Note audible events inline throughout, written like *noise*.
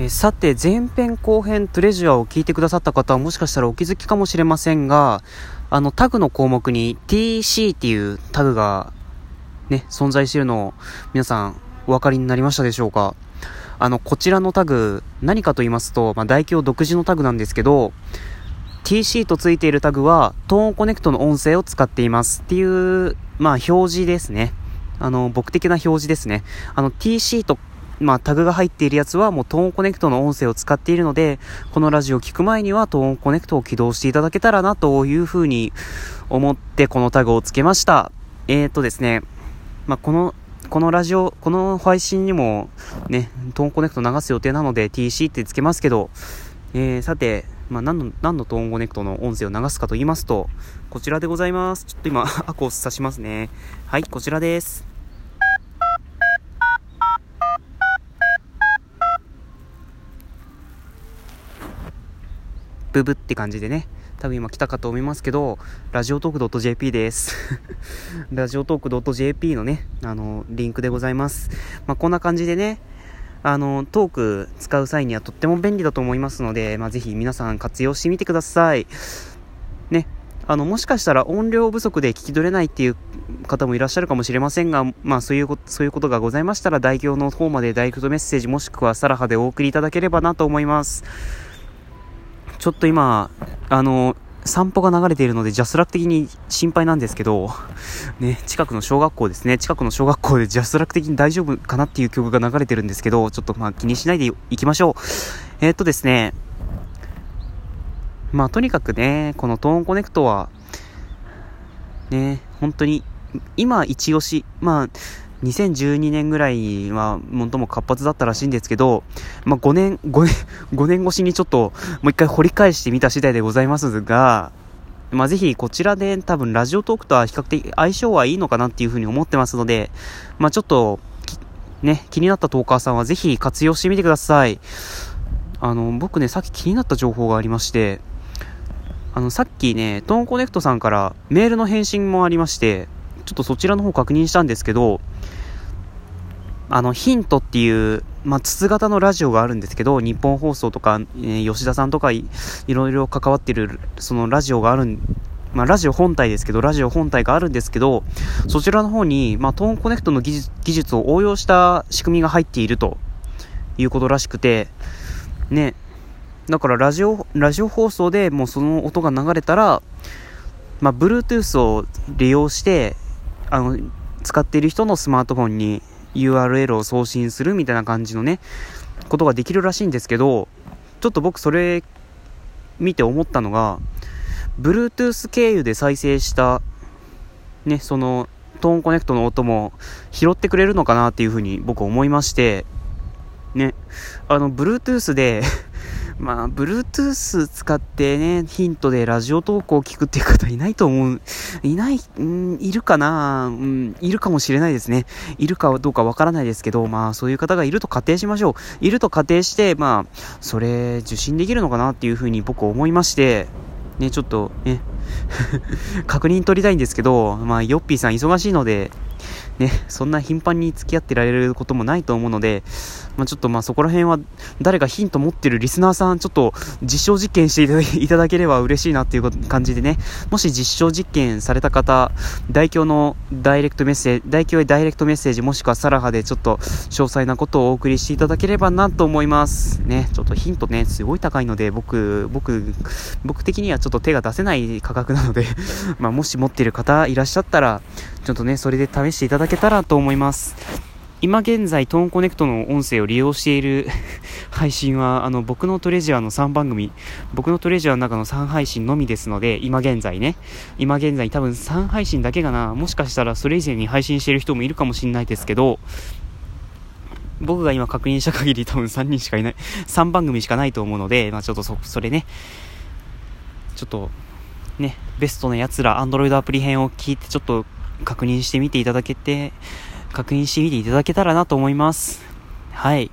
えさて、前編後編トレジュアを聞いてくださった方はもしかしたらお気づきかもしれませんが、あのタグの項目に TC っていうタグがね、存在しているのを皆さんお分かりになりましたでしょうか？あの、こちらのタグ、何かと言いますと、まあ、大京独自のタグなんですけど、TC とついているタグは、トーンコネクトの音声を使っていますっていう、まあ、表示ですね。あの、僕的な表示ですね。あの、TC とまあ、タグが入っているやつはもうトーンコネクトの音声を使っているので、このラジオを聞く前にはトーンコネクトを起動していただけたらなというふうに思ってこのタグをつけました。えーとですね、まあ、この、このラジオ、この配信にもね、トーンコネクト流す予定なので TC ってつけますけど、えー、さて、まあ、何の、何のトーンコネクトの音声を流すかと言いますと、こちらでございます。ちょっと今、*laughs* アコを刺しますね。はい、こちらです。ブブって感じでね、多分今来たかと思いますけど、ラジオトーク .jp です。*laughs* ラジオトーク .jp のね、あの、リンクでございます。まあ、こんな感じでね、あの、トーク使う際にはとっても便利だと思いますので、まあ、ぜひ皆さん活用してみてください。ね、あの、もしかしたら音量不足で聞き取れないっていう方もいらっしゃるかもしれませんが、まあそういうこと、そういうことがございましたら、代表の方までダイレクトメッセージもしくは Sarahah でお送りいただければなと思います。ちょっと今、あの、散歩が流れているので、 JASRAC 的に心配なんですけど、*laughs* ね、近くの小学校ですね。近くの小学校で JASRAC 的に大丈夫かなっていう曲が流れてるんですけど、ちょっとまあ気にしないでいきましょう。えー、っとですね、まあとにかくね、このトーンコネクトは、ね、本当に、今一押し、まあ、2012年ぐらいは最も活発だったらしいんですけど、まあ、5年、5年、*laughs* 5年越しにちょっともう一回掘り返してみた次第でございますが、まあ、ぜひこちらで多分ラジオトークとは比較的相性はいいのかなっていうふうに思ってますので、まあ、ちょっと、ね、気になったトーカーさんはぜひ活用してみてください。あの、僕ね、さっき気になった情報がありまして、あの、さっきね、トーンコネクトさんからメールの返信もありまして、ちょっとそちらの方確認したんですけど、あの、ヒントっていう、まあ、筒型のラジオがあるんですけど、日本放送とか、えー、吉田さんとかい、いろいろ関わってる、そのラジオがあるん、まあ、ラジオ本体ですけど、ラジオ本体があるんですけど、そちらの方に、まあ、トーンコネクトの技術技術を応用した仕組みが入っているということらしくて、ね、だからラジオ、ラジオ放送でもうその音が流れたら、まあ、Bluetooth を利用して、あの、使っている人のスマートフォンに URL を送信するみたいな感じのね、ことができるらしいんですけど、ちょっと僕それ見て思ったのが、Bluetooth 経由で再生した、ね、その、トーンコネクトの音も拾ってくれるのかなっていうふうに僕思いまして、ね、あの、Bluetooth でまあ、Bluetooth 使ってね、ヒントでラジオ投稿を聞くっていう方いないと思う。いない、うん、いるかなうん、いるかもしれないですね。いるかどうかわからないですけど、まあ、そういう方がいると仮定しましょう。いると仮定して、まあ、それ、受信できるのかなっていうふうに僕思いまして、ね、ちょっと、ね、*laughs* 確認取りたいんですけど、まあ、ヨッピーさん忙しいので、ね、そんな頻繁に付き合ってられることもないと思うので、まあ、ちょっとまあそこら辺は誰かヒント持ってるリスナーさん、ちょっと実証実験していただければ嬉しいなっていう感じでね、もし実証実験された方、代表のダイレクトメッセージ、代表へダイレクトメッセージもしくはサラハでちょっと詳細なことをお送りしていただければなと思います。ね、ちょっとヒントね、すごい高いので、僕、僕、僕的にはちょっと手が出せない価格なので *laughs* まもし持ってる方いらっしゃったら、ちょっとね、それで試していただけたらと思います。今現在、トーンコネクトの音声を利用している *laughs* 配信は、あの、僕のトレジャーの3番組、僕のトレジャーの中の3配信のみですので、今現在ね、今現在多分3配信だけかな、もしかしたらそれ以前に配信している人もいるかもしれないですけど、僕が今確認した限り多分3人しかいない、3番組しかないと思うので、まあちょっとそ、それね、ちょっと、ね、ベストなやつら、Android アプリ編を聞いて、ちょっと確認してみていただけて、確認してみていただけたらなと思います。はい。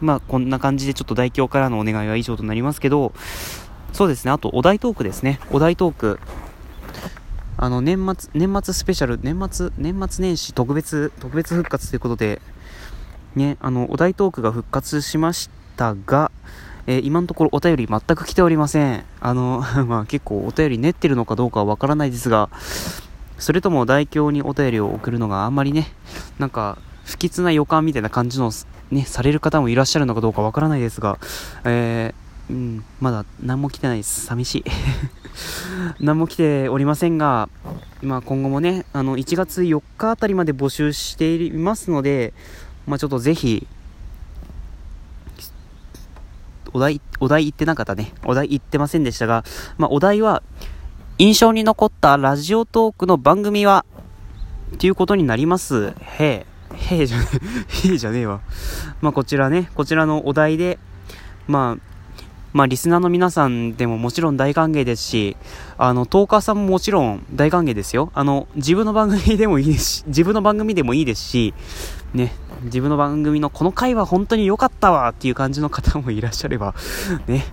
まあ、こんな感じでちょっと代表からのお願いは以上となりますけど、そうですね、あとお題トークですね。お題トーク。あの、年末、年末スペシャル、年末、年末年始特別、特別復活ということで、ね、あの、お題トークが復活しましたが、えー、今のところお便り全く来ておりません。あの、*laughs* まあ結構お便り練ってるのかどうかはわからないですが、それとも代表にお便りを送るのがあんまりね、なんか不吉な予感みたいな感じのね、される方もいらっしゃるのかどうかわからないですが、えー、うん、まだ何も来てないです。寂しい。*laughs* 何も来ておりませんが、まあ、今後もね、あの、1月4日あたりまで募集していますので、まあ、ちょっとぜひ、お題、お題言ってなかったね。お題言ってませんでしたが、まあ、お題は、印象に残ったラジオトークの番組は、っていうことになります。へえ。へえじゃねえ、*laughs* へえじゃねえわ。まあ、こちらね、こちらのお題で、まあ、まあ、リスナーの皆さんでももちろん大歓迎ですし、あの、トーカーさんももちろん大歓迎ですよ。あの、自分の番組でもいいですし、*laughs* 自分の番組でもいいですし、ね、自分の番組のこの回は本当に良かったわっていう感じの方もいらっしゃれば、ね、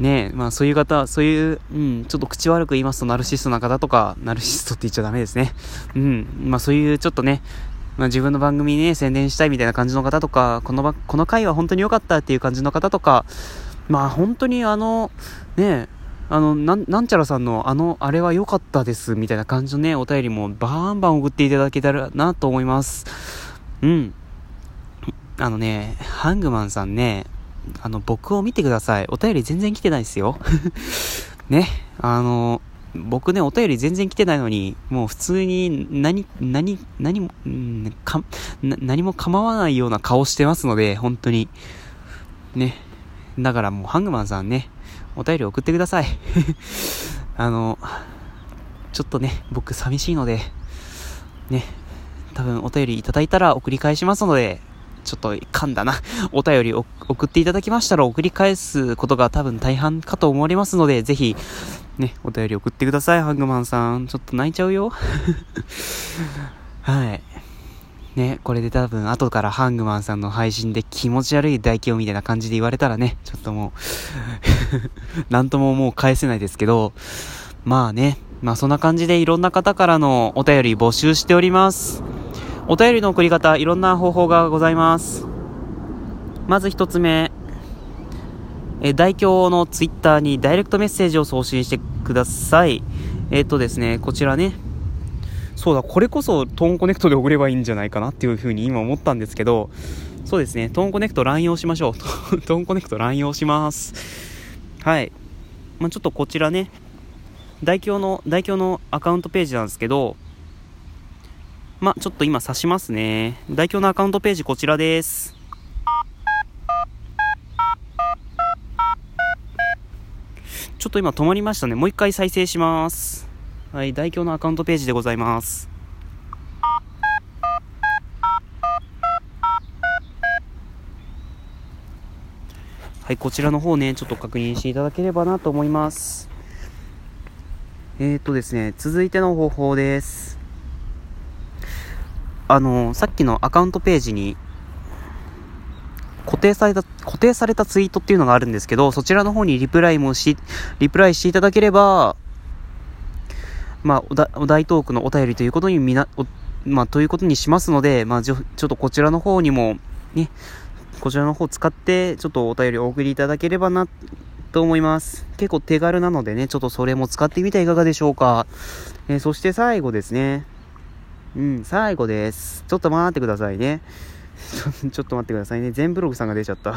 ねまあそういう方、そういう、うん、ちょっと口悪く言いますとナルシストな方とか、ナルシストって言っちゃダメですね。うん、まあそういうちょっとね、まあ、自分の番組ね、宣伝したいみたいな感じの方とか、このこの回は本当に良かったっていう感じの方とか、まあ本当にあの、ね、あの、なん、なんちゃらさんのあの、あれは良かったですみたいな感じのね、お便りもバンバン送っていただけたらなと思います。うん。あのね、ハングマンさんね、あの、僕を見てください。お便り全然来てないですよ。*laughs* ね、あの、僕ね、お便り全然来てないのに、もう普通に何、何、何も、んか、何も構わないような顔してますので、本当に。ね。だからもうハングマンさんね、お便り送ってください。*laughs* あの、ちょっとね、僕寂しいので、ね、多分お便りいただいたら送り返しますので、ちょっと噛んだな。*laughs* お便りを送っていただきましたら送り返すことが多分大半かと思われますので、ぜひ、ね、お便り送ってください、ハングマンさん。ちょっと泣いちゃうよ。*laughs* はい。ね、これで多分後からハングマンさんの配信で気持ち悪い唾液をみたいな感じで言われたらね、ちょっともう *laughs* なんとももう返せないですけど、まあね、まあそんな感じでいろんな方からのお便り募集しております。お便りの送り方、いろんな方法がございます。まず一つ目、え代表のツイッターにダイレクトメッセージを送信してください。えっ、とですね、こちらね、そうだ、これこそトーンコネクトで送ればいいんじゃないかなっていうふうに今思ったんですけど、そうですね、トーンコネクト乱用しましょう。*laughs* トーンコネクト乱用します。はい。まあ、ちょっとこちらね、代表の、代表のアカウントページなんですけど、まあ、ちょっと今指しますね。代表のアカウントページこちらです。ちょっと今止まりましたね。もう一回再生します。はい、代表のアカウントページでございます。はい、こちらの方ね、ちょっと確認していただければなと思います。えーとですね、続いての方法です。あの、さっきのアカウントページに固定された、固定されたツイートっていうのがあるんですけど、そちらの方にリプライもし、リプライしていただければ、まあ、おだお題トークのお便りということにみな、まあ、ということにしますので、まあ、ちょっとこちらの方にも、ね、こちらの方使って、ちょっとお便りお送りいただければな、と思います。結構手軽なのでね、ちょっとそれも使ってみてはいかがでしょうか。えー、そして最後ですね。うん、最後です。ちょっと待ってくださいね。*laughs* ちょっと待ってくださいね。全ブログさんが出ちゃった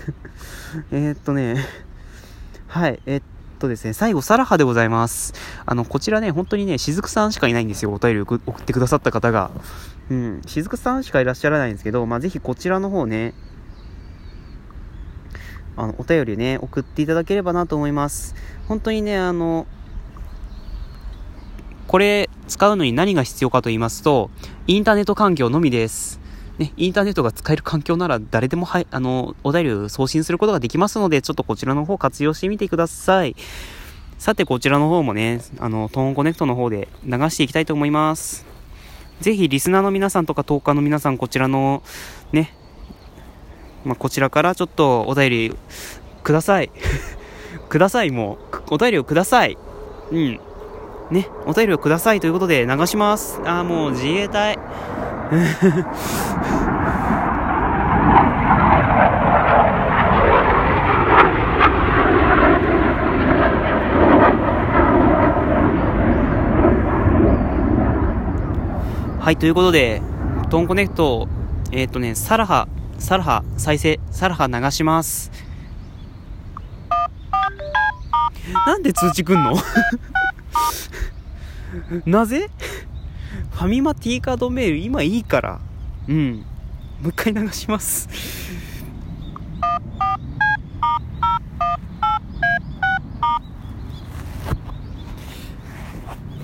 *laughs* えっとね、はい、えっとですね、最後、サラハでございます。あの、こちらね、本当にね、しずくさんしかいないんですよ、お便り送ってくださった方が。うん、しずくさんしかいらっしゃらないんですけど、まあ、ぜひこちらの方ね、あの、お便りね、送っていただければなと思います。本当にね、あの、これ使うのに何が必要かと言いますと、インターネット環境のみです。ね、インターネットが使える環境なら誰でもはい、あの、お便りを送信することができますので、ちょっとこちらの方活用してみてください。さて、こちらの方もね、あの、トーンコネクトの方で流していきたいと思います。ぜひ、リスナーの皆さんとか、トーカーの皆さん、こちらの、ね、まあ、こちらからちょっとお便りください。*laughs* ください、もう。お便りをください。うん。ね、お便りをくださいということで流します。あーもう自衛隊。*laughs* はい、ということで、トンコネクト、えっ、ー、とね、サラハ、サラハ、再生、サラハ流します。なんで通知くんの？*laughs* なぜ？ファミマ T カードメール今いいから。うん。もう一回流します。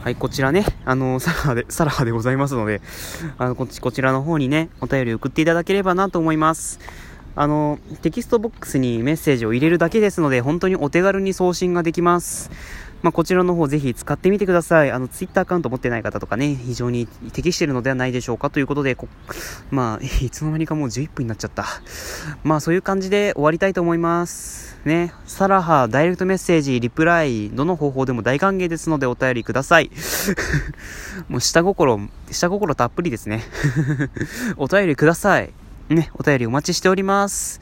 はい、こちらね、あの、サラハで、サラハでございますので、あの、こっち、こちらの方にね、お便り送っていただければなと思います。あの、テキストボックスにメッセージを入れるだけですので、本当にお手軽に送信ができます。まあ、こちらの方ぜひ使ってみてください。あの、ツイッターアカウント持ってない方とかね、非常に適してるのではないでしょうかということで、こまあ、*laughs* いつの間にかもう11分になっちゃった。まあ、そういう感じで終わりたいと思います。ね、サラハ、ダイレクトメッセージ、リプライ、どの方法でも大歓迎ですのでお便りください。*laughs* もう下心、下心たっぷりですね。*laughs* お便りください。ね、お便りお待ちしております。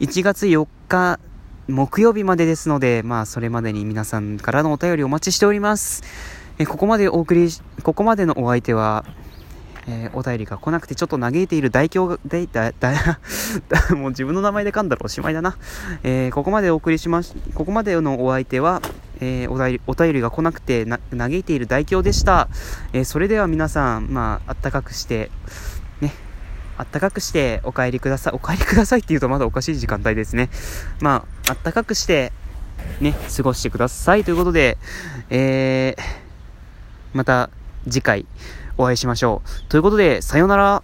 1月4日、木曜日までですので、まあ、それまでに皆さんからのお便りお待ちしております。えここまでお送り、ここまでのお相手は、えー、お便りが来なくてちょっと嘆いている大凶が、大、大、大、もう自分の名前で噛んだらおしまいだな。えー、ここまでお送りしまし、ここまでのお相手は、えー、お便り、お便りが来なくてな、嘆いている大凶でした。えそれでは皆さん、まあ、あったかくして、ね、あったかくしてお帰りください。お帰りくださいって言うとまだおかしい時間帯ですね。まあ、あったかくして、ね、過ごしてくださいということで、えー、また次回、お会いしましょう。ということで、さようなら。